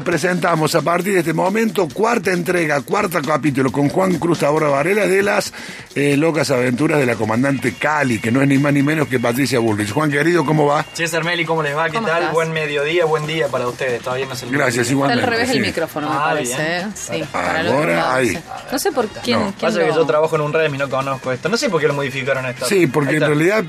Presentamos a partir de este momento cuarta entrega, cuarto capítulo con Juan Cruz Tabora Varela de las eh, locas aventuras de la comandante Cali, que no es ni más ni menos que Patricia Bullrich. Juan querido, ¿cómo va? César Meli, ¿cómo les va? ¿Qué ¿Cómo tal? estás? Buen mediodía, buen día para ustedes. Todavía no se Gracias, Está igualmente. al revés sí. el micrófono, me Ah, parece. bien. ¿eh? Sí, Ahora, lado, ahí. No sé por quién. No. quién Pasa que yo trabajo en un REM y no conozco esto. No sé por qué lo modificaron esto. Sí, porque en está. realidad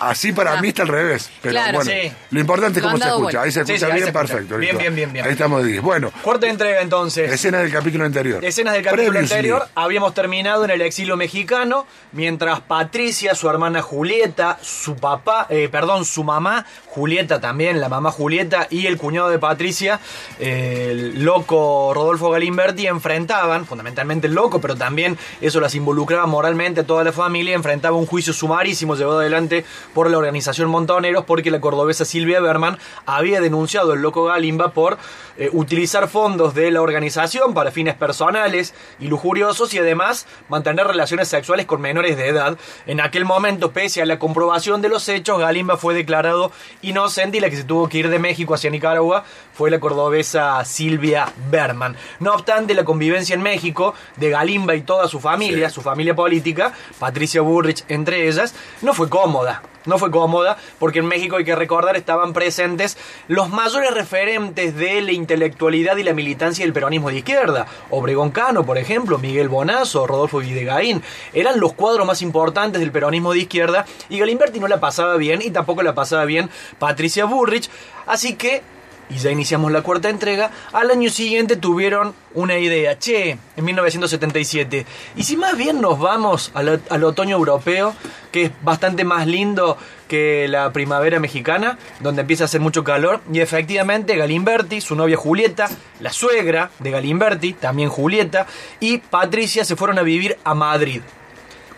así para Ah. mí está al revés. Pero Claro. bueno, Sí. lo importante es cómo se escucha. Ahí se escucha sí, bien, se escucha. perfecto. Bien, bien, bien. Ahí estamos de 10. Bueno, Cuarta entrega entonces. escena del capítulo anterior. Escenas del capítulo Previously. anterior, habíamos terminado en el exilio mexicano, mientras Patricia, su hermana Julieta, su papá, eh, perdón, su mamá, Julieta también, la mamá Julieta y el cuñado de Patricia, eh, el loco Rodolfo Galimberti, enfrentaban, fundamentalmente el loco, pero también eso las involucraba moralmente a toda la familia, enfrentaba un juicio sumarísimo llevado adelante por la organización Montoneros porque la cordobesa Silvia Berman había denunciado al loco Galimba por eh, utilizar fondos de la organización para fines personales y lujuriosos y además mantener relaciones sexuales con menores de edad. En aquel momento, pese a la comprobación de los hechos, Galimba fue declarado inocente y la que se tuvo que ir de México hacia Nicaragua fue la cordobesa Silvia Berman. No obstante, la convivencia en México de Galimba y toda su familia, su familia política, Patricia Burrich entre ellas, no fue cómoda. No fue cómoda porque en México hay que recordar estaban presentes los mayores referentes de la intelectualidad y la militancia del peronismo de izquierda. Obregón Cano, por ejemplo, Miguel Bonazo, Rodolfo Videgaín. Eran los cuadros más importantes del peronismo de izquierda y Galimberti no la pasaba bien y tampoco la pasaba bien Patricia Burrich. Así que y ya iniciamos la cuarta entrega, al año siguiente tuvieron una idea, che, en 1977, y si más bien nos vamos al, al otoño europeo, que es bastante más lindo que la primavera mexicana, donde empieza a hacer mucho calor, y efectivamente Galimberti, su novia Julieta, la suegra de Galimberti, también Julieta, y Patricia se fueron a vivir a Madrid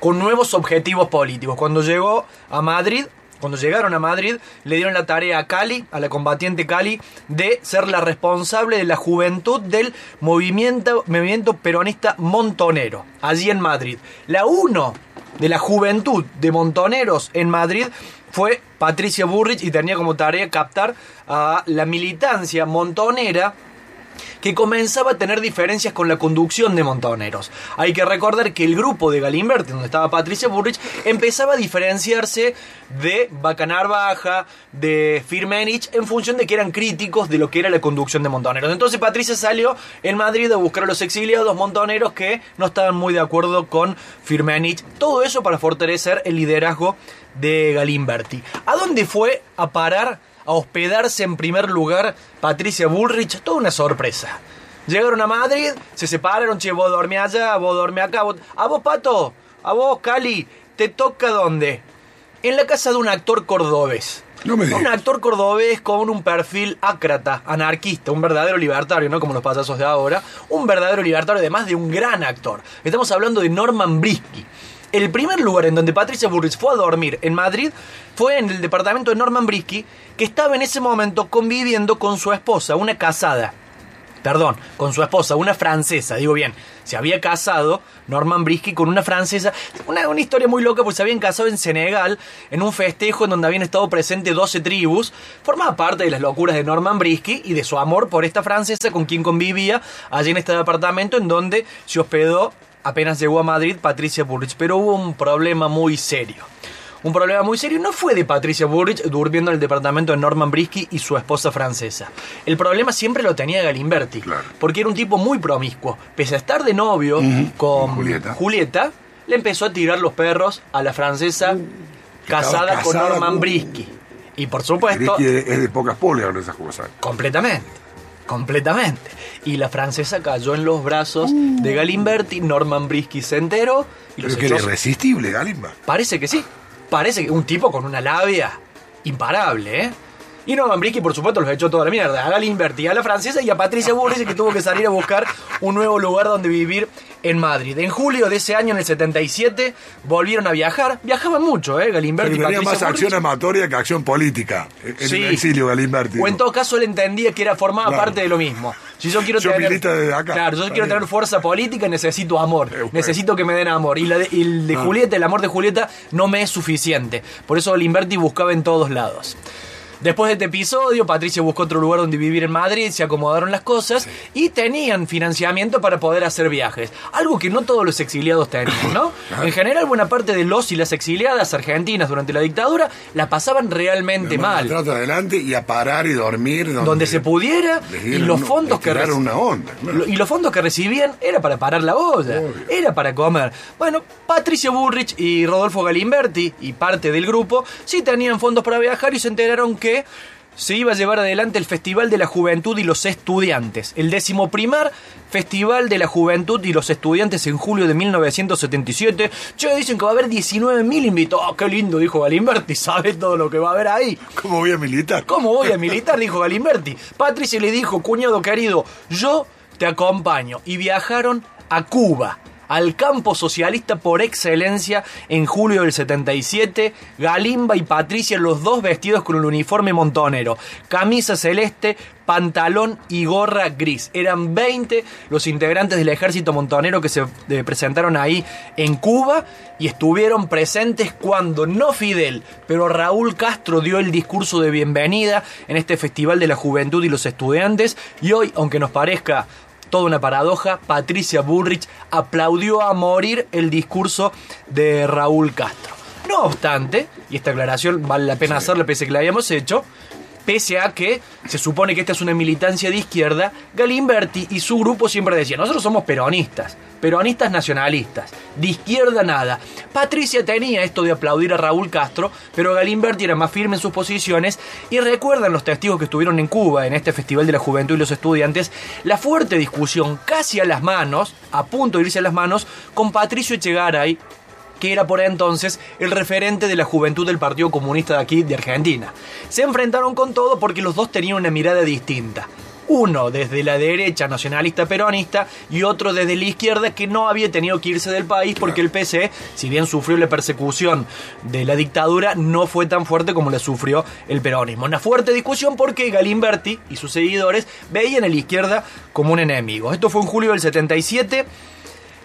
con nuevos objetivos políticos. Cuando llegó a Madrid, cuando llegaron a Madrid, le dieron la tarea a Cali, a la combatiente Cali, de ser la responsable de la juventud del movimiento, movimiento peronista montonero, allí en Madrid. La uno de la juventud de montoneros en Madrid fue Patricia Burrich y tenía como tarea captar a la militancia montonera que comenzaba a tener diferencias con la conducción de Montoneros. Hay que recordar que el grupo de Galimberti, donde estaba Patricia Burrich, empezaba a diferenciarse de Bacanar Baja, de Firmenich, en función de que eran críticos de lo que era la conducción de Montoneros. Entonces Patricia salió en Madrid a buscar a los exiliados montoneros que no estaban muy de acuerdo con Firmenich. Todo eso para fortalecer el liderazgo de Galimberti. ¿A dónde fue a parar? A hospedarse en primer lugar Patricia Bullrich, toda una sorpresa. Llegaron a Madrid, se separaron, che, vos dormís allá, vos dormís acá, vos- a vos Pato, a vos Cali, ¿te toca dónde? En la casa de un actor cordobés. No me digas. Un actor cordobés con un perfil ácrata, anarquista, un verdadero libertario, no como los payasos de ahora. Un verdadero libertario, además de un gran actor. Estamos hablando de Norman Brisky. El primer lugar en donde Patricia Burrich fue a dormir en Madrid fue en el departamento de Norman Brisky, que estaba en ese momento conviviendo con su esposa, una casada. Perdón, con su esposa, una francesa, digo bien, se había casado Norman Brisky con una francesa, una, una historia muy loca porque se habían casado en Senegal, en un festejo en donde habían estado presentes 12 tribus, formaba parte de las locuras de Norman Brisky y de su amor por esta francesa con quien convivía allí en este departamento en donde se hospedó apenas llegó a Madrid Patricia Burrich, pero hubo un problema muy serio. Un problema muy serio no fue de Patricia Burrich durmiendo en el departamento de Norman Brisky y su esposa francesa. El problema siempre lo tenía Galimberti, Claro. porque era un tipo muy promiscuo. Pese a estar de novio con Julieta. Julieta, le empezó a tirar los perros a la francesa casada, Estaba con casada Norman con- Brisky. Y por supuesto, Brisky es de pocas poleas esas cosas. Completamente. Completamente. Y la francesa cayó en los brazos de Galimberti, Norman Brisky se enteró y los Pero que era irresistible, Galimba. Parece que sí. Parece que un tipo con una labia imparable, ¿eh? Y Norman Brisky, por supuesto, los echó toda la mierda. A Galimberti, a la francesa y a Patricia Burrich, que tuvo que salir a buscar un nuevo lugar donde vivir en Madrid. En julio de ese año, en el 77, volvieron a viajar. Viajaban mucho, ¿eh? Galimberti Pero tenía más acción amatoria que acción política. En Sí. el exilio, Galimberti. O en todo caso él entendía que era formaba Claro. parte de lo mismo. Si yo quiero Yo tener desde acá. Claro, yo quiero bien. tener fuerza política, necesito amor. bueno. Necesito que me den amor. Y, la de- y el de Ah. Julieta, el amor de Julieta no me es suficiente. Por eso Limberti buscaba en todos lados. Después de este episodio, Patricia buscó otro lugar donde vivir en Madrid, se acomodaron las cosas y tenían financiamiento para poder hacer viajes. Algo que no todos los exiliados tenían, ¿no? En general, buena parte de los y las exiliadas argentinas durante la dictadura la pasaban realmente mal. trato adelante y a parar y dormir donde, Donde se pudiera y los fondos que una onda. claro. Y los fondos que recibían era para parar la olla, Obvio. era para comer. Bueno, Patricio Bullrich y Rodolfo Galimberti y parte del grupo sí tenían fondos para viajar y se enteraron que se iba a llevar adelante el Festival de la Juventud y los Estudiantes, el décimo primer Festival de la Juventud y los Estudiantes en julio de 1977. Che, dicen que va a haber 19.000 invitados. Oh, qué lindo, dijo Galimberti, sabe todo lo que va a haber ahí. ¿Cómo voy a militar? ¿Cómo voy a militar? Dijo Galimberti. Patricia le dijo, cuñado querido, yo te acompaño. Y viajaron a Cuba, al campo socialista por excelencia en julio del 77. Galimba y Patricia, los dos vestidos con el uniforme montonero. Camisa celeste, pantalón y gorra gris. Eran 20 los integrantes del ejército montonero que se eh, presentaron ahí en Cuba y estuvieron presentes cuando no Fidel, pero Raúl Castro dio el discurso de bienvenida en este Festival de la Juventud y los Estudiantes y hoy, aunque nos parezca toda una paradoja, Patricia Bullrich aplaudió a morir el discurso de Raúl Castro. No obstante, y esta aclaración vale la pena hacerla pese a que la habíamos hecho, pese a que se supone que esta es una militancia de izquierda, Galimberti y su grupo siempre decían, nosotros somos peronistas, peronistas nacionalistas, de izquierda nada. Patricia tenía esto de aplaudir a Raúl Castro, pero Galimberti era más firme en sus posiciones y recuerdan los testigos que estuvieron en Cuba en este Festival de la Juventud y los Estudiantes, la fuerte discusión casi a las manos, a punto de irse a las manos, con Patricio Echegaray, que era por entonces el referente de la juventud del Partido Comunista de aquí, de Argentina. Se enfrentaron con todo porque los dos tenían una mirada distinta. Uno desde la derecha nacionalista peronista y otro desde la izquierda que no había tenido que irse del país porque el PCE, si bien sufrió la persecución de la dictadura, no fue tan fuerte como la sufrió el peronismo. Una fuerte discusión porque Galimberti y sus seguidores veían a la izquierda como un enemigo. Esto fue en julio del 77.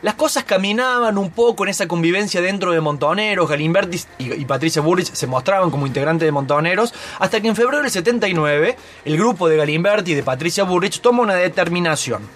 Las cosas caminaban un poco en esa convivencia dentro de Montoneros, Galimberti y, Patricia Burrich se mostraban como integrantes de Montoneros, hasta que en febrero del 79 el grupo de Galimberti y de Patricia Burrich toma una determinación.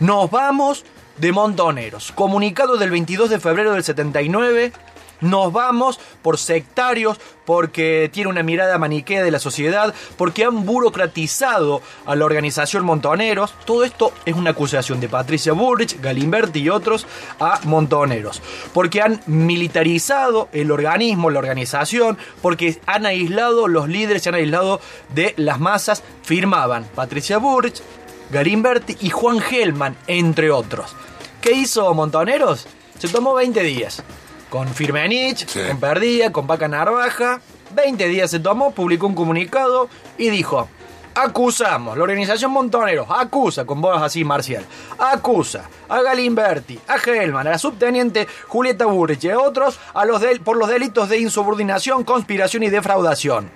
Nos vamos de Montoneros. Comunicado del 22 de febrero del 79, nos vamos por sectarios, porque tiene una mirada maniquea de la sociedad, porque han burocratizado a la organización Montoneros. Todo esto es una acusación de Patricia Bullrich, Galimberti y otros a Montoneros. Porque han militarizado el organismo, la organización, porque han aislado los líderes, se han aislado de las masas. Firmaban Patricia Bullrich, Galimberti y Juan Gelman, entre otros. ¿Qué hizo Montoneros? Se tomó 20 días. Con Firmenich, Sí. con Perdía, con Paca Narvaja. 20 días se tomó, publicó un comunicado y dijo: Acusamos, la organización Montoneros acusa, con voz así marcial, acusa a Galimberti, a Gelman, a la subteniente Julieta Burrich y a otros a los del- por los delitos de insubordinación, conspiración y defraudación.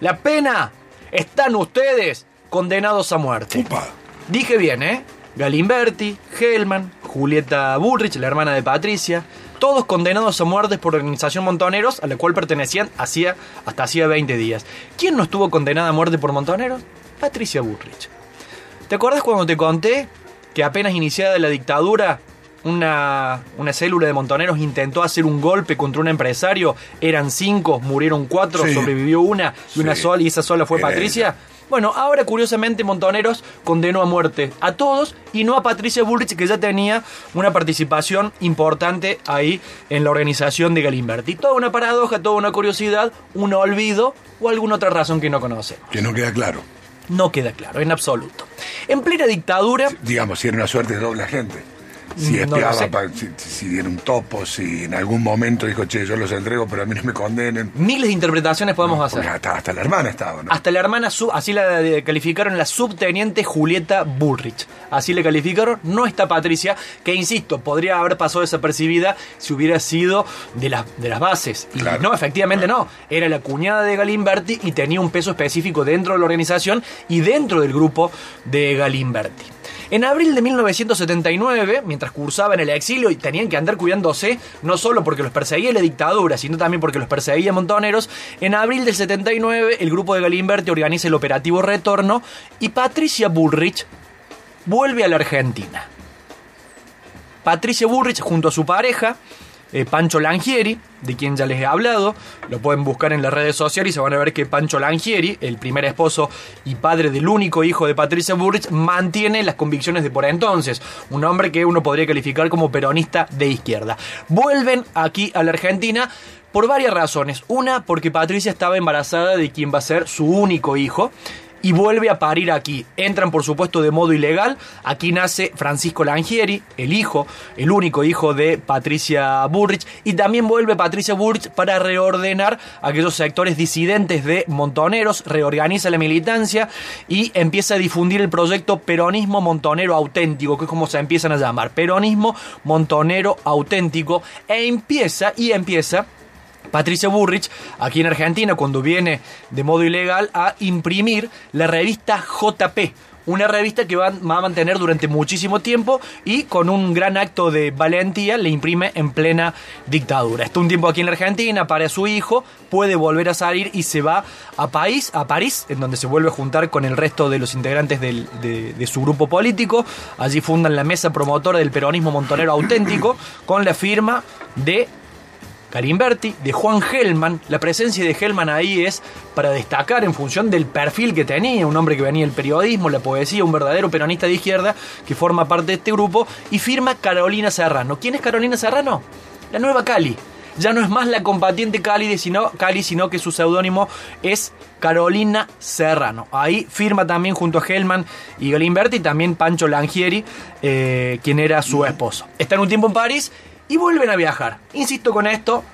La pena, están ustedes condenados a muerte. Upa. Dije bien, ¿eh? Galimberti, Hellman, Julieta Bullrich, la hermana de Patricia, todos condenados a muerte por la organización Montoneros, a la cual pertenecían hacía, hasta hacía 20 días. ¿Quién no estuvo condenada a muerte por Montoneros? Patricia Bullrich. ¿Te acuerdas cuando te conté que apenas iniciada la dictadura, una, una célula de montoneros intentó hacer un golpe contra un empresario? Eran cinco, murieron cuatro, Sí. sobrevivió una y una Sí. sola, y esa sola fue Era Patricia. Bueno, ahora curiosamente Montoneros condenó a muerte a todos y no a Patricia Bullrich, que ya tenía una participación importante ahí en la organización de Galimberti. Toda una paradoja, toda una curiosidad, un olvido o alguna otra razón que no conocemos. Que no queda claro. No queda claro, en absoluto. En plena dictadura, Digamos, si era una suerte de doble agente. Si espiaba, si, si era un topo, si en algún momento dijo, che, yo los entrego, pero a mí no me condenen. miles de interpretaciones podemos hacer. Hasta, hasta la hermana estaba, ¿no? Hasta la hermana, así la calificaron la subteniente Julieta Bullrich. Así le calificaron. No está Patricia, que insisto, podría haber pasado desapercibida si hubiera sido de, las de las bases. Y Claro. no, efectivamente no. Era la cuñada de Galimberti y tenía un peso específico dentro de la organización y dentro del grupo de Galimberti. En abril de 1979, mientras cursaban el exilio y tenían que andar cuidándose, no solo porque los perseguía la dictadura, sino también porque los perseguía Montoneros, en abril del 79 el grupo de Galimberti organiza el operativo Retorno y Patricia Bullrich vuelve a la Argentina. Patricia Bullrich junto a su pareja, eh, Pancho Langieri, de quien ya les he hablado, lo pueden buscar en las redes sociales y se van a ver que Pancho Langieri, el primer esposo y padre del único hijo de Patricia Bullrich, mantiene las convicciones de por entonces, un hombre que uno podría calificar como peronista de izquierda. Vuelven aquí a la Argentina por varias razones. Una, porque Patricia estaba embarazada de quien va a ser su único hijo y vuelve a parir aquí. Entran, por supuesto, de modo ilegal. Aquí nace Francisco Langieri, el hijo, el único hijo de Patricia Bullrich. Y también vuelve Patricia Bullrich para reordenar aquellos sectores disidentes de Montoneros, reorganiza la militancia y empieza a difundir el proyecto Peronismo Montonero Auténtico, que es como se empiezan a llamar. Peronismo Montonero Auténtico. E empieza, y empieza Patricia Burrich, aquí en Argentina, cuando viene de modo ilegal a imprimir la revista JP, una revista que va, a mantener durante muchísimo tiempo y con un gran acto de valentía le imprime en plena dictadura. Está un tiempo aquí en la Argentina, para su hijo, puede volver a salir y se va a París, a París, en donde se vuelve a juntar con el resto de los integrantes de, de su grupo político. Allí fundan la mesa promotora del peronismo montonero auténtico con la firma de Galimberti, de Juan Gelman. La presencia de Gelman ahí es para destacar en función del perfil que tenía, un hombre que venía del periodismo, la poesía, un verdadero peronista de izquierda que forma parte de este grupo y firma Carolina Serrano. ¿Quién es Carolina Serrano? La nueva Cali. Ya no es más la combatiente Cali, sino, Cali, sino que su seudónimo es Carolina Serrano. Ahí firma también junto a Gelman y Galimberti, también Pancho Langieri, eh, quien era su esposo. Está en un tiempo en París y vuelven a viajar. Insisto con esto,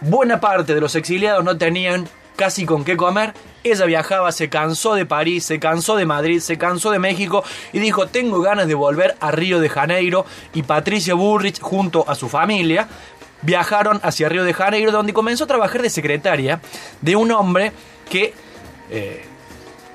buena parte de los exiliados no tenían casi con qué comer. Ella viajaba, se cansó de París, se cansó de Madrid, se cansó de México y dijo, tengo ganas de volver a Río de Janeiro. Y Patricia Bullrich, junto a su familia, viajaron hacia Río de Janeiro, donde comenzó a trabajar de secretaria de un hombre que... Eh,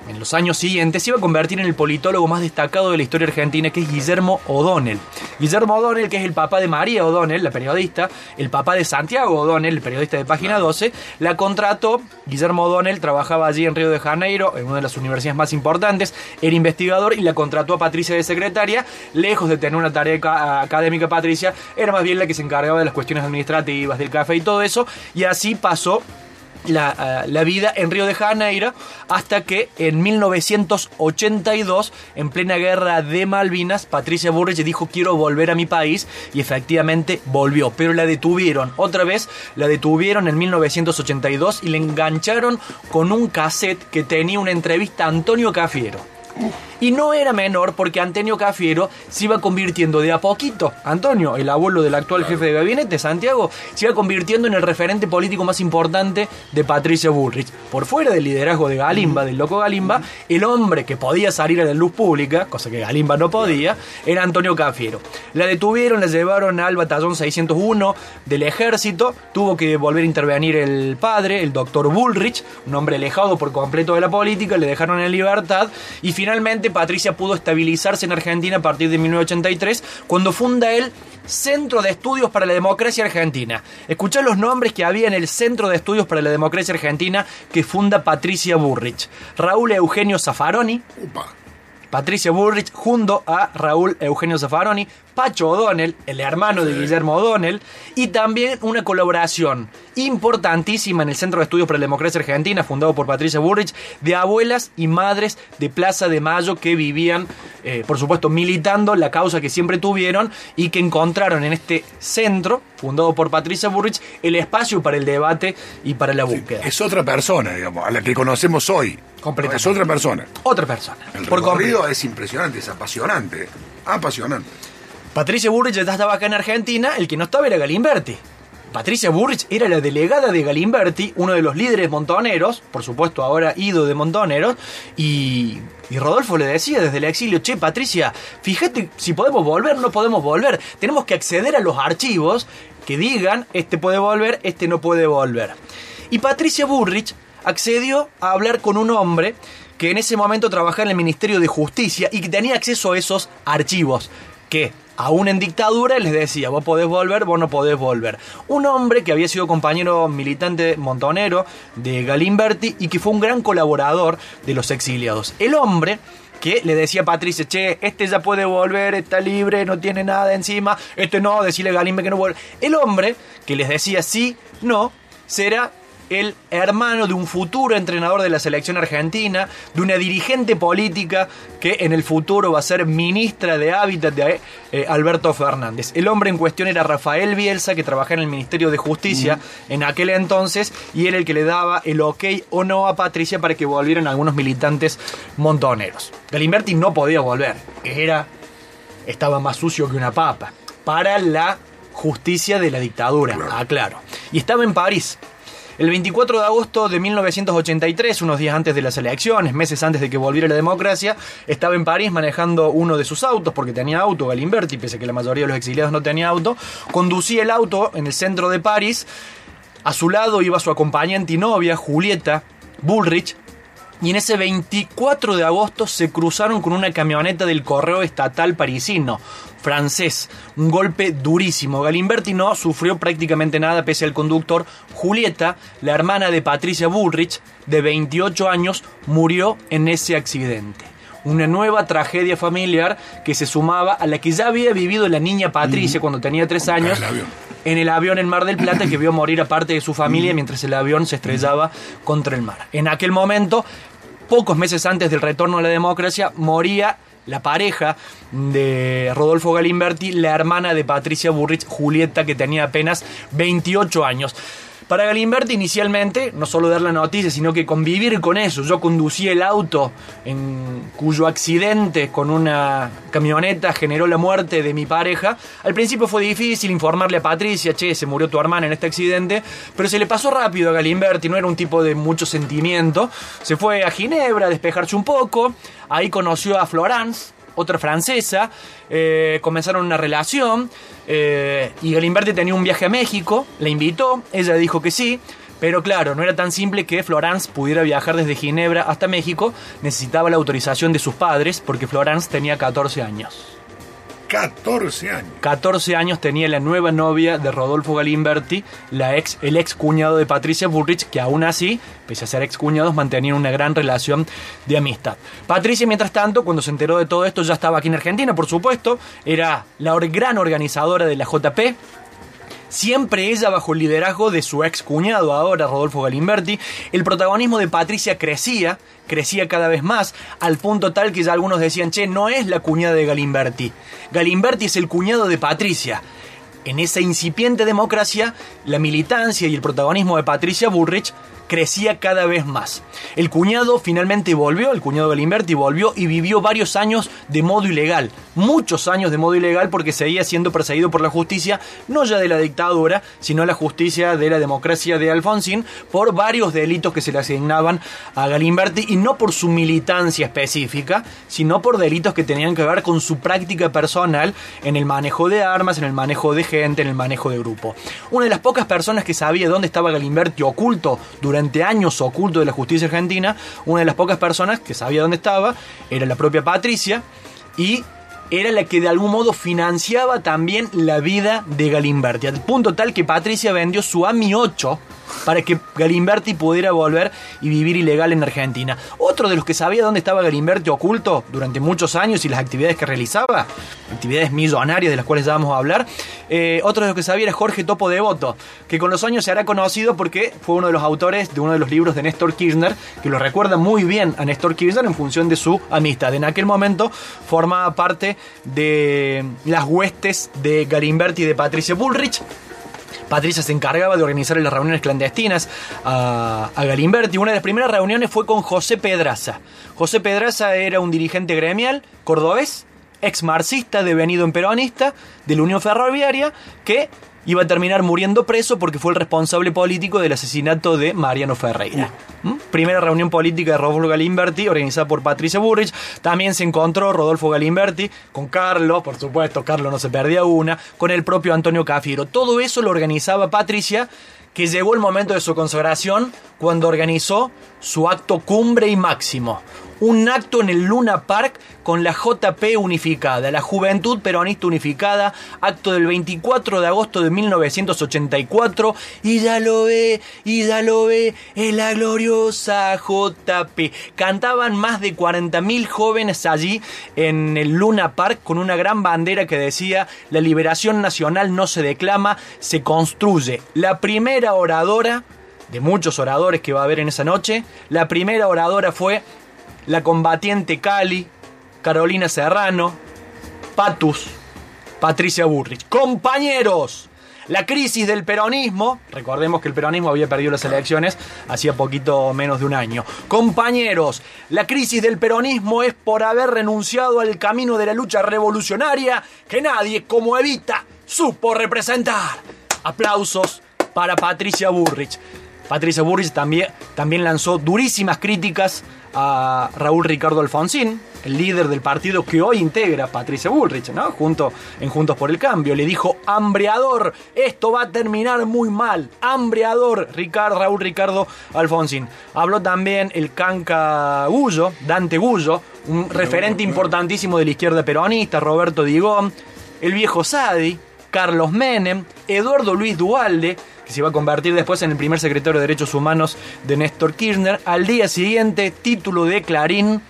en los años siguientes se iba a convertir en el politólogo más destacado de la historia argentina, que es Guillermo O'Donnell. Guillermo O'Donnell, que es el papá de María O'Donnell, la periodista, el papá de Santiago O'Donnell, el periodista de Página 12, la contrató. Guillermo O'Donnell trabajaba allí en Río de Janeiro, en una de las universidades más importantes, era investigador y la contrató a Patricia de secretaria. Lejos de tener una tarea académica, Patricia era más bien la que se encargaba de las cuestiones administrativas, del café y todo eso, y así pasó la, la, vida en Río de Janeiro hasta que en 1982, en plena guerra de Malvinas, Patricia Burrich dijo quiero volver a mi país y efectivamente volvió, pero la detuvieron, otra vez la detuvieron en 1982 y le engancharon con un cassette que tenía una entrevista a Antonio Cafiero. Y no era menor porque Antonio Cafiero se iba convirtiendo de a poquito. Antonio, el abuelo del actual jefe de gabinete, Santiago, se iba convirtiendo en el referente político más importante de Patricia Bullrich. Por fuera del liderazgo de Galimba, del loco Galimba, el hombre que podía salir a la luz pública, cosa que Galimba no podía, era Antonio Cafiero. La detuvieron, la llevaron al batallón 601 del ejército, tuvo que volver a intervenir el padre, el doctor Bullrich, un hombre alejado por completo de la política, le dejaron en libertad y finalmente Patricia pudo estabilizarse en Argentina a partir de 1983, cuando funda el Centro de Estudios para la Democracia Argentina. Escuchá los nombres que había en el Centro de Estudios para la Democracia Argentina que funda Patricia Burrich. Raúl Eugenio Zaffaroni. Patricia Burrich junto a Raúl Eugenio Zaffaroni, Pacho O'Donnell, el hermano de Guillermo O'Donnell, y también una colaboración importantísima en el Centro de Estudios para la Democracia Argentina, fundado por Patricia Burrich, de abuelas y madres de Plaza de Mayo que vivían, eh, por supuesto, militando la causa que siempre tuvieron y que encontraron en este centro, fundado por Patricia Burrich, el espacio para el debate y para la búsqueda. es otra persona, digamos, a la que conocemos hoy. Es otra persona. Otra persona. El recorrido es impresionante, es apasionante. Apasionante. Patricia Burrich ya estaba acá en Argentina, el que no estaba era Galimberti. Patricia Burrich era la delegada de Galimberti, uno de los líderes montoneros, por supuesto ahora ido de montoneros, y, y, Rodolfo le decía desde el exilio, che, Patricia, fíjate si podemos volver, no podemos volver, tenemos que acceder a los archivos que digan, este puede volver, este no puede volver. Y Patricia Burrich accedió a hablar con un hombre que en ese momento trabajaba en el Ministerio de Justicia y que tenía acceso a esos archivos que aún en dictadura les decía, vos podés volver, vos no podés volver. Un hombre que había sido compañero militante montonero de Galimberti y que fue un gran colaborador de los exiliados. El hombre que le decía a Patricia, che, este ya puede volver, está libre, no tiene nada encima, este no, decirle a Galimberti que no vuelve. El hombre que les decía sí, no, será el hermano de un futuro entrenador de la selección argentina, de una dirigente política que en el futuro va a ser ministra de Hábitat de eh, Alberto Fernández. El hombre en cuestión era Rafael Bielsa, que trabajaba en el Ministerio de Justicia en aquel entonces, y era el que le daba el ok o no a Patricia para que volvieran algunos militantes montoneros. Galimberti no podía volver, era, estaba más sucio que una papa, para la justicia de la dictadura, aclaro. Y estaba en París, el 24 de agosto de 1983, unos días antes de las elecciones, meses antes de que volviera la democracia, estaba en París manejando uno de sus autos, porque tenía auto, Galimberti, pese a que la mayoría de los exiliados no tenía auto. Conducía el auto en el centro de París. A su lado iba su acompañante y novia, Julieta Bullrich, y en ese 24 de agosto se cruzaron con una camioneta del correo estatal parisino, francés. Un golpe durísimo. Galimberti no sufrió prácticamente nada pese al conductor. Julieta, la hermana de Patricia Bullrich, de 28 años, murió en ese accidente. Una nueva tragedia familiar que se sumaba a la que ya había vivido la niña Patricia cuando tenía 3 años. En el avión en Mar del Plata que vio morir a parte de su familia mientras el avión se estrellaba contra el mar. En aquel momento pocos meses antes del retorno a la democracia, moría la pareja de Rodolfo Galimberti, la hermana de Patricia Burrich, Julieta, que tenía apenas 28 años. Para Galimberti inicialmente, no solo dar la noticia, sino que convivir con eso. Yo conducí el auto en cuyo accidente con una camioneta generó la muerte de mi pareja. Al principio fue difícil informarle a Patricia, che, se murió tu hermana en este accidente, pero se le pasó rápido a Galimberti, no era un tipo de mucho sentimiento. Se fue a Ginebra a despejarse un poco, ahí conoció a Florence, otra francesa, eh, comenzaron una relación eh, y Galimberti tenía un viaje a México, la invitó, ella dijo que sí, pero claro, no era tan simple que Florence pudiera viajar desde Ginebra hasta México, necesitaba la autorización de sus padres porque Florence tenía 14 años. 14 años. 14 años tenía la nueva novia de Rodolfo Galimberti, la ex, el ex cuñado de Patricia Bullrich, que aún así, pese a ser ex cuñados, mantenían una gran relación de amistad. Patricia, mientras tanto, cuando se enteró de todo esto, ya estaba aquí en Argentina, por supuesto, era la gran organizadora de la JP, siempre ella bajo el liderazgo de su ex cuñado ahora, Rodolfo Galimberti. El protagonismo de Patricia crecía, crecía cada vez más, al punto tal que ya algunos decían, che, no es la cuñada de Galimberti. Galimberti es el cuñado de Patricia. En esa incipiente democracia, la militancia y el protagonismo de Patricia Bullrich crecía cada vez más. El cuñado finalmente volvió, el cuñado de Galimberti volvió y vivió varios años de modo ilegal, muchos años de modo ilegal porque seguía siendo perseguido por la justicia, no ya de la dictadura, sino la justicia de la democracia de Alfonsín, por varios delitos que se le asignaban a Galimberti y no por su militancia específica, sino por delitos que tenían que ver con su práctica personal en el manejo de armas, en el manejo de gente, en el manejo de grupo. Una de las pocas personas que sabía dónde estaba Galimberti oculto durante años oculto de la justicia argentina, una de las pocas personas que sabía dónde estaba era la propia Patricia y era la que de algún modo financiaba también la vida de Galimberti, al punto tal que Patricia vendió su AMI 8 para que Galimberti pudiera volver y vivir ilegal en Argentina. Otro de los que sabía dónde estaba Galimberti oculto durante muchos años y las actividades que realizaba, actividades millonarias de las cuales ya vamos a hablar, eh, otro de los que sabía era Jorge Topo Devoto, que con los años se hará conocido porque fue uno de los autores de uno de los libros de Néstor Kirchner, que lo recuerda muy bien a Néstor Kirchner en función de su amistad. En aquel momento formaba parte de las huestes de Galimberti y de Patricia Bullrich, Patricia se encargaba de organizar las reuniones clandestinas a, Galimberti. Una de las primeras reuniones fue con José Pedraza. José Pedraza era un dirigente gremial cordobés, ex marxista, devenido en peronista, de la Unión Ferroviaria, que iba a terminar muriendo preso porque fue el responsable político del asesinato de Mariano Ferreira. ¿Mm? Primera reunión política de Rodolfo Galimberti, organizada por Patricia Burrich. También se encontró Rodolfo Galimberti con Carlos, por supuesto, Carlos no se perdía una, con el propio Antonio Cafiero. Todo eso lo organizaba Patricia, que llegó el momento de su consagración cuando organizó su acto cumbre y máximo. Un acto en el Luna Park con la JP unificada, la Juventud Peronista Unificada, acto del 24 de agosto de 1984, y ya lo ve, y ya lo ve, es la gloriosa JP. Cantaban más de 40.000 jóvenes allí en el Luna Park con una gran bandera que decía, la liberación nacional no se declama, se construye. La primera oradora de muchos oradores que va a haber en esa noche. La primera oradora fue la combatiente Cali, Carolina Serrano, Patus, Patricia Burrich. Compañeros, la crisis del peronismo, recordemos que el peronismo había perdido las elecciones hacía poquito menos de un año. Compañeros, la crisis del peronismo es por haber renunciado al camino de la lucha revolucionaria que nadie como Evita supo representar. Aplausos para Patricia Burrich. Patricia Burrich también, también lanzó durísimas críticas a Raúl Ricardo Alfonsín, el líder del partido que hoy integra Patricia Bullrich, ¿no? Junto, en Juntos por el Cambio. Le dijo, hambreador, esto va a terminar muy mal. Hambreador, Ricardo, Raúl Ricardo Alfonsín. Habló también el canca Gullo, Dante Gullo, un referente importantísimo de la izquierda peronista, Roberto Digón, el viejo Sadi, Carlos Menem, Eduardo Luis Dualde, que se iba a convertir después en el primer secretario de Derechos Humanos de Néstor Kirchner. Al día siguiente, título de Clarín,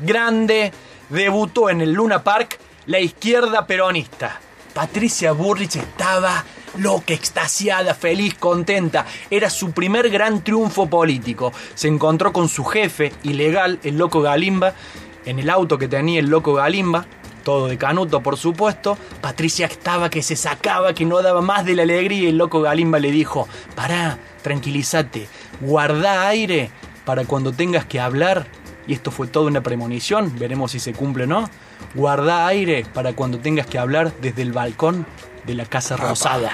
grande, debutó en el Luna Park la izquierda peronista. Patricia Burrich estaba loca, extasiada, feliz, contenta. Era su primer gran triunfo político. Se encontró con su jefe ilegal, el loco Galimba, en el auto que tenía el loco Galimba todo de canuto, por supuesto. Patricia estaba que se sacaba, que no daba más de la alegría y el loco Galimba le dijo, pará, tranquilízate, guarda aire para cuando tengas que hablar. Y esto fue toda una premonición, veremos si se cumple o no. Guarda aire para cuando tengas que hablar desde el balcón de la Casa Rosada.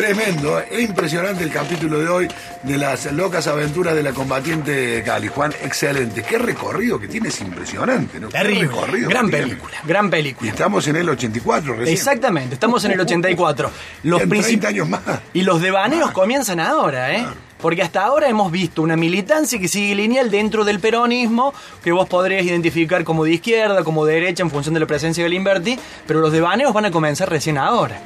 Tremendo, es impresionante el capítulo de hoy de las locas aventuras de la combatiente Cali. Juan, excelente. Qué recorrido que tiene, es impresionante, ¿no? Terrible. Gran tiene. película, gran Y película. estamos en el 84 recién. Exactamente, estamos en el 84. Los En 30 princip- años más. Y los devaneos comienzan ahora, ¿eh? Porque hasta ahora hemos visto una militancia que sigue lineal dentro del peronismo, que vos podrías identificar como de izquierda, como de derecha en función de la presencia del Inverti, pero los devaneos van a comenzar recién ahora.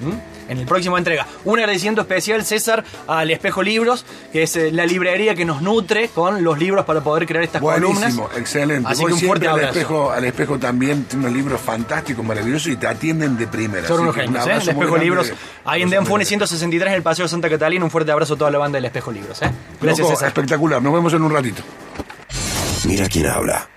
¿M? En el próximo entrega. Un agradecimiento especial, César, al Espejo Libros, que es eh, la librería que nos nutre con los libros para poder crear estas Buenísimo, columnas. excelente. Así Voy que un fuerte al abrazo. espejo, al espejo también tiene unos libros fantásticos, maravillosos y te atienden de primera. Son unos que un genios, ¿eh? El Espejo grande Libros. Ahí en de Denfone los 163 en el Paseo de Santa Catalina. Un fuerte abrazo a toda la banda del Espejo Libros, ¿eh? Gracias, Loco, César. espectacular. Nos vemos en un ratito. Mira quién habla.